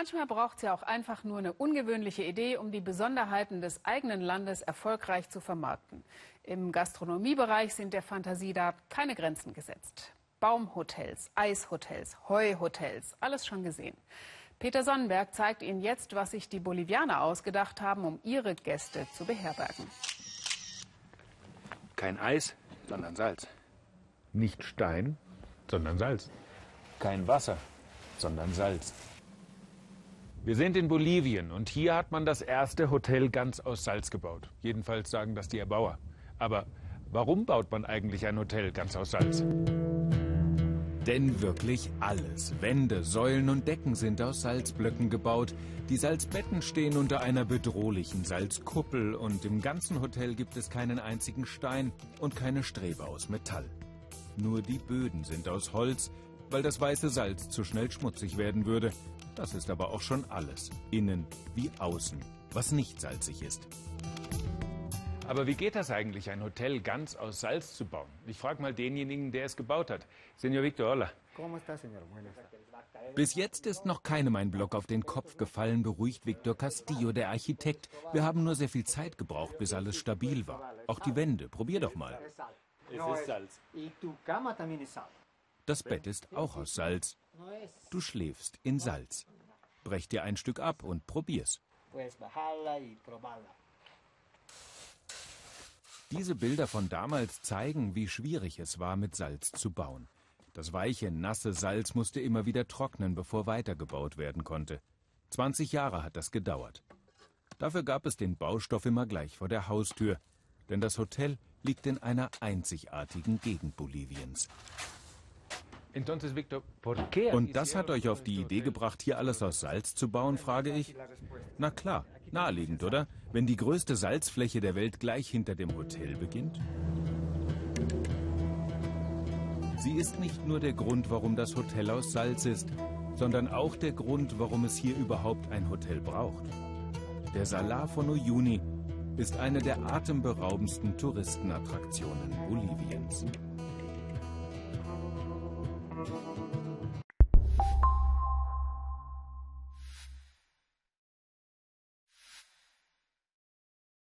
Manchmal braucht es ja auch einfach nur eine ungewöhnliche Idee, um die Besonderheiten des eigenen Landes erfolgreich zu vermarkten. Im Gastronomiebereich sind der Fantasie da keine Grenzen gesetzt. Baumhotels, Eishotels, Heuhotels, alles schon gesehen. Peter Sonnenberg zeigt Ihnen jetzt, was sich die Bolivianer ausgedacht haben, um ihre Gäste zu beherbergen. Kein Eis, sondern Salz. Nicht Stein, sondern Salz. Kein Wasser, sondern Salz. Wir sind in Bolivien und hier hat man das erste Hotel ganz aus Salz gebaut. Jedenfalls sagen das die Erbauer. Aber warum baut man eigentlich ein Hotel ganz aus Salz? Denn wirklich alles, Wände, Säulen und Decken sind aus Salzblöcken gebaut. Die Salzbetten stehen unter einer bedrohlichen Salzkuppel und im ganzen Hotel gibt es keinen einzigen Stein und keine Strebe aus Metall. Nur die Böden sind aus Holz, weil das weiße Salz zu schnell schmutzig werden würde. Das ist aber auch schon alles, innen wie außen, was nicht salzig ist. Aber wie geht das eigentlich, ein Hotel ganz aus Salz zu bauen? Ich frage mal denjenigen, der es gebaut hat. Senor Victor, hola. Bis jetzt ist noch keinem ein Block auf den Kopf gefallen, beruhigt Victor Castillo, der Architekt. Wir haben nur sehr viel Zeit gebraucht, bis alles stabil war. Auch die Wände, probier doch mal. Es ist Salz. Das Bett ist auch aus Salz. Du schläfst in Salz. Brech dir ein Stück ab und probier's. Diese Bilder von damals zeigen, wie schwierig es war, mit Salz zu bauen. Das weiche, nasse Salz musste immer wieder trocknen, bevor weitergebaut werden konnte. 20 Jahre hat das gedauert. Dafür gab es den Baustoff immer gleich vor der Haustür, denn das Hotel liegt in einer einzigartigen Gegend Boliviens. Und das hat euch auf die Idee gebracht, hier alles aus Salz zu bauen, frage ich. Na klar, naheliegend, oder? Wenn die größte Salzfläche der Welt gleich hinter dem Hotel beginnt. Sie ist nicht nur der Grund, warum das Hotel aus Salz ist, sondern auch der Grund, warum es hier überhaupt ein Hotel braucht. Der Salar von Uyuni ist eine der atemberaubendsten Touristenattraktionen Boliviens.